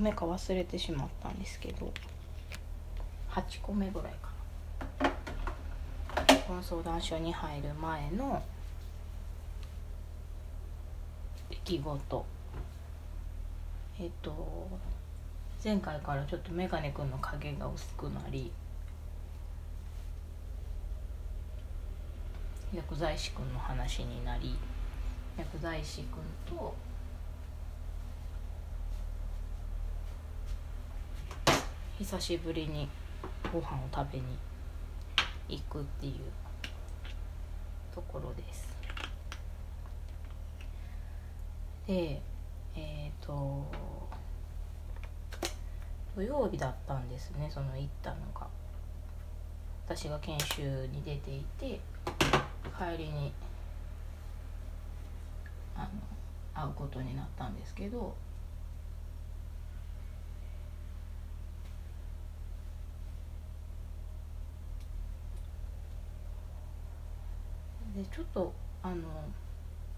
目か忘れてしまったんですけど8個目ぐらいかな。この相談所に入る前の出来事。えっと前回からちょっとメガネくんの影が薄くなり薬剤師くんの話になり薬剤師くんと久しぶりにご飯を食べに行くっていうところです。でえっ、と土曜日だったんですねその行ったのが。私が研修に出ていて帰りにあの会うことになったんですけどでちょっとあの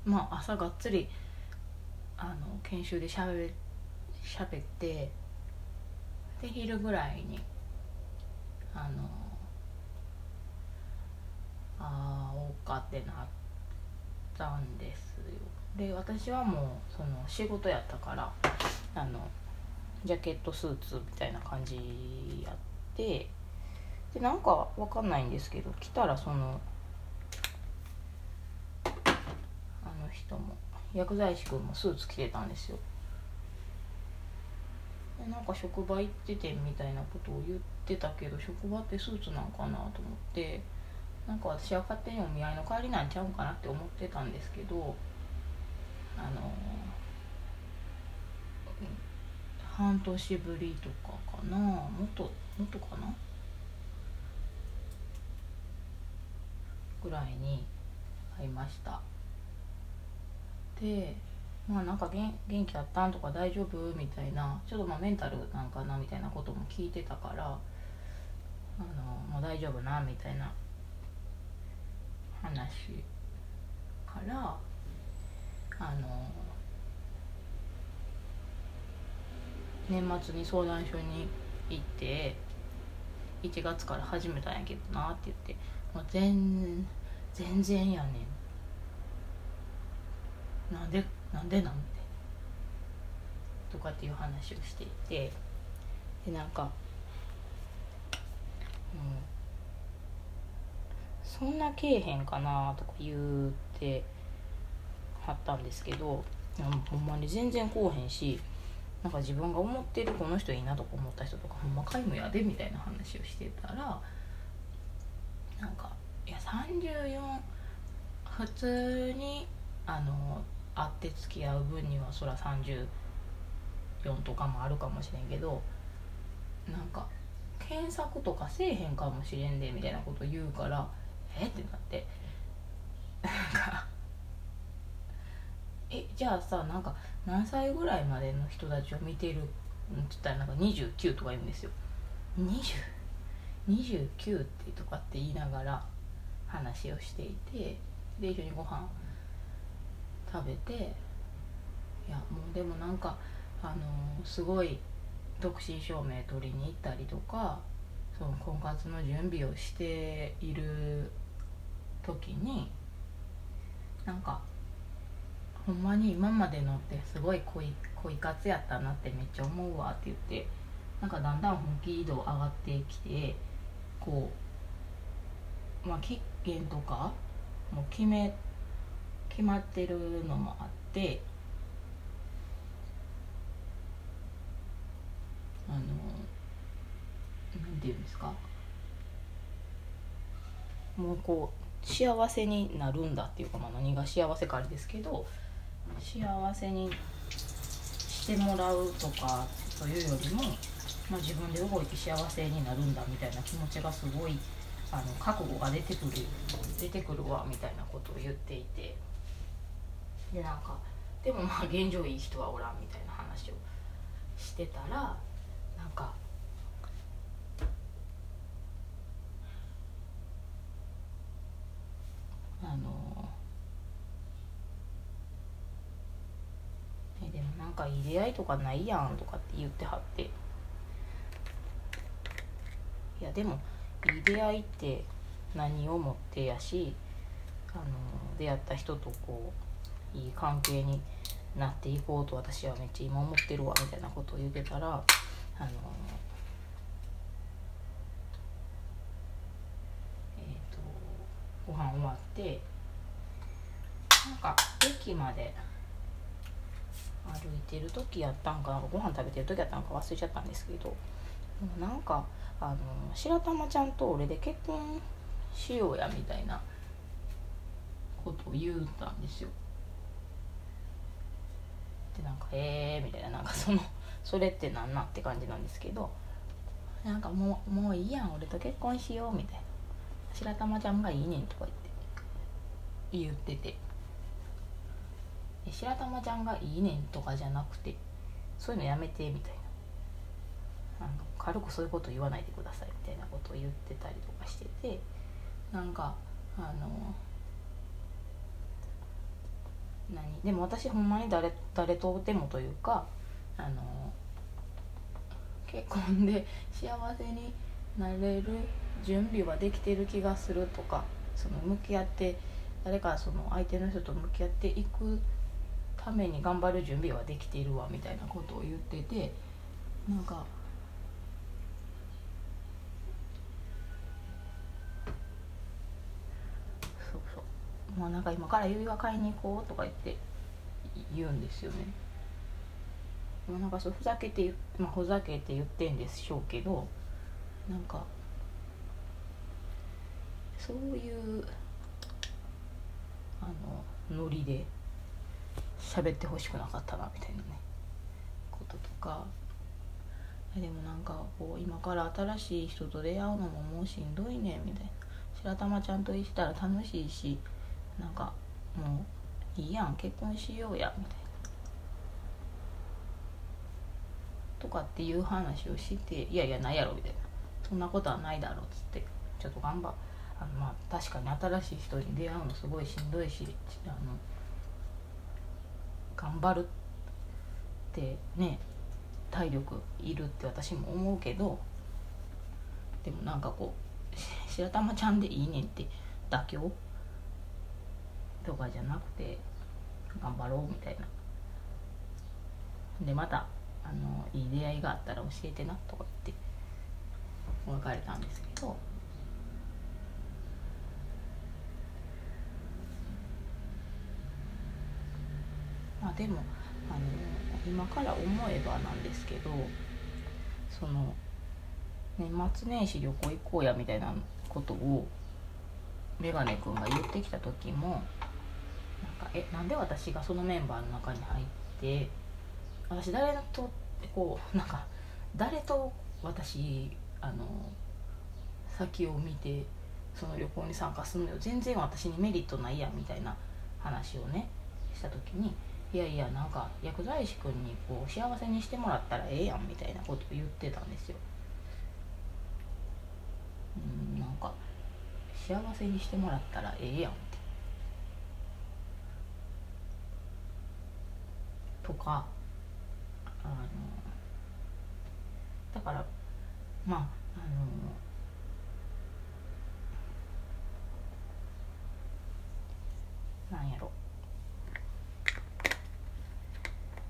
まあ朝がっつりあの研修でしゃべしゃべってで昼ぐらいにあのあおうかってなったんですよ。で私はもうその仕事やったからあのジャケットスーツみたいな感じやってでなんかわかんないんですけど来たらそのあの人も。薬剤師くんもスーツ着てたんですよ。でなんか職場行っててみたいなことを言ってたけど職場ってスーツなんかなと思って。なんか私は勝手にお見合いの帰りなんちゃうんかなって思ってたんですけどあの半年ぶりとかかな。もっともっとかな？ぐらいに会いました。でまあなんか元元気あったんとか大丈夫みたいなちょっとまあメンタルなんかなみたいなことも聞いてたからあのもう大丈夫なみたいな話からあの年末に相談所に行って1月から始めたんやけどなって言って「もう全全然やねん」なんでなんでなんて。とかっていう話をしていて。でなんかうん。そんなけえへんかなとか言うてはったんですけどほんまに全然こうへんしなんか自分が思ってるこの人いいなとか思った人とかほんま皆無やでみたいな話をしてたらなんかいや34普通にあの会って付き合う分にはそら34とかもあるかもしれんけどなんか検索とかせえへんかもしれんでみたいなこと言うからえってなって。なんかえじゃあさなんか何歳ぐらいまでの人たちを見てるって言ったらなんか29とか言うんですよ。2029ってとかって言いながら話をしていてで一緒にご飯食べていやもうでもなんかあのすごい独身証明取りに行ったりとかその婚活の準備をしている時になんかほんまに今までのってすごい恋恋活やったなってめっちゃ思うわって言ってなんかだんだん本気度上がってきてこうまあ期限とかもう決め決まってるのもあってあのなんていうんですか？もうこう幸せになるんだっていうか、まあ、何が幸せかあれですけど幸せにしてもらうとかというよりも、まあ、自分で動いて幸せになるんだみたいな気持ちがすごいあの覚悟が出てくる出てくるわみたいなことを言っていて。でなんかでもまあ現状いい人はおらんみたいな話をしてたらなんかあのえでもなんかいい出会いとかないやんとかって言ってはって。いやでもいい出会いって何をもってやしあの出会った人とこういい関係になっていこうと私はめっちゃ今思ってるわみたいなことを言ってたらあのえっ、とご飯終わってなんか駅まで歩いてる時やったんかなんかご飯食べてる時やったんか忘れちゃったんですけどなんかあの白玉ちゃんと俺で結婚しようやみたいなことを言うたんですよ。でなんか「えー」みたいななんかその それってなんなって感じなんですけどなんかもうもういいやん俺と結婚しようみたいな。白玉ちゃんがいいねんとか言って言ってて。白玉ちゃんがいいねんとかじゃなくてそういうのやめてみたいな。あの軽くそういうこと言わないでくださいみたいなことを言ってたりとかしててなんかあの何？でも私ほんまに誰誰とでもというかあの結婚で幸せになれる準備はできてる気がするとかその向き合って誰かその相手の人と向き合っていくために頑張る準備はできているわみたいなことを言っててなんかもうなんか今から指輪買いに行こうとか言って言うんですよね。もうなんかそうふざけてまあ、ふざけて言ってんでしょうけどなんかそういうあのノリで喋ってほしくなかったなみたいなねこととかでもなんかこう今から新しい人と出会うのももうしんどいねみたいな白玉ちゃんといたら楽しいしなんかもういいやん結婚しようやみたいな。とかっていう話をしていやいやないやろみたいな。そんなことはないだろうっつってちょっと頑張あのまあ確かに新しい人に出会うのすごいしんどいしあの頑張るってね体力いるって私も思うけどでもなんかこう白玉ちゃんでいいねんって妥協とかじゃなくて頑張ろうみたいな。でまたあのいい出会いがあったら教えてなとか言って別れたんですけど。まあでもあの今から思えばなんですけどその年末年始旅行行こうやみたいなことをメガネ君が言ってきた時もなんかえなんで私がそのメンバーの中に入って私誰とこうなんか誰と私あの先を見てその旅行に参加するのよ全然私にメリットないやみたいな話をねした時にいやいやなんか薬剤師君にこう幸せにしてもらったらええやんみたいなことを言ってたんですよ。うんなんか幸せにしてもらったらええやんって。とかあのだからまああのなんやろ。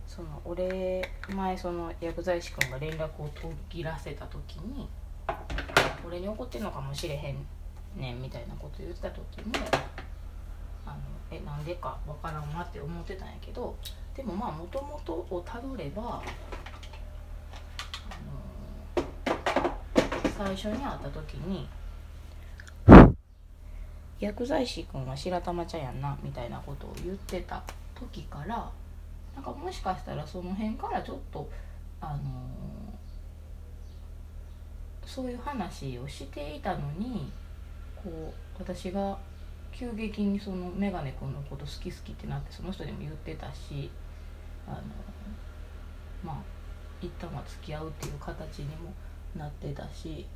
その俺前その薬剤師君が連絡を途切らせた時に俺に怒ってんのかもしれへんねんみたいなこと言ってた時もあのえなんでかわからんなって思ってたんやけどでもまあもともとをたどれば、あの最初に会った時に薬剤師君は白玉茶やんなみたいなことを言ってた時からなんかもしかしたらその辺からちょっとあのそういう話をしていたのにこう私が急激にそのメガネ君のこと好き好きってなってその人にも言ってたしあのまあ一旦は付き合うっていう形にもなってたし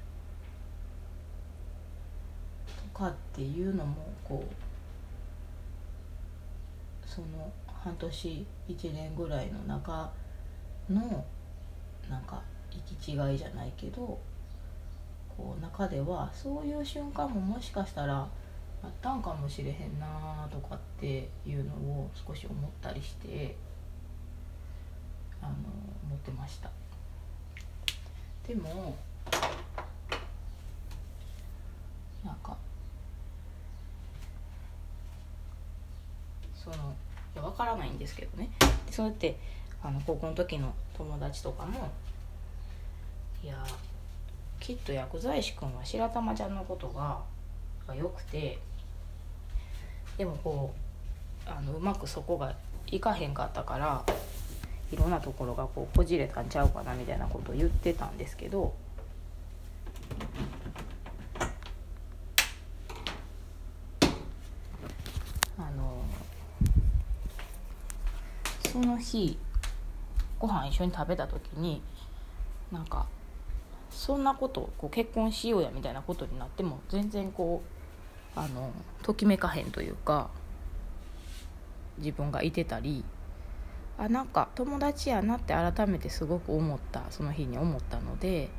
とかっていうのもこうその半年1年ぐらいの中のなんか行き違いじゃないけどこう中ではそういう瞬間ももしかしたらあったんかもしれへんなとかっていうのを少し思ったりしてあの思ってました。でもなんかそのいや分からないんですけどね。そうやってあの高校の時の友達とかもいやきっと薬剤師君は白玉ちゃんのことがが良くてでもこうあのうまくそこがいかへんかったからいろんなところがこうこじれたんちゃうかなみたいなことを言ってたんですけどあのその日ご飯一緒に食べた時になんかそんなことこう結婚しようやみたいなことになっても全然こうあのときめかへんというか自分がいてたりあなんか友達やなって改めてすごく思ったその日に思ったので、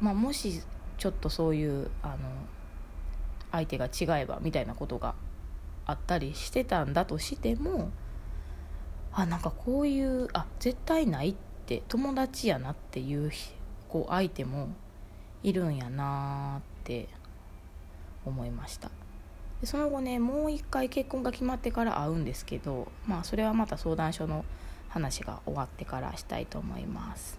まあ、もしちょっとそういうあの相手が違えばみたいなことがあったりしてたんだとしてもあなんかこういうあ絶対ないって友達やなっていうこう相手もいるんやなって思いました。でその後ねもう一回結婚が決まってから会うんですけどまあそれはまた相談所の話が終わってからしたいと思います。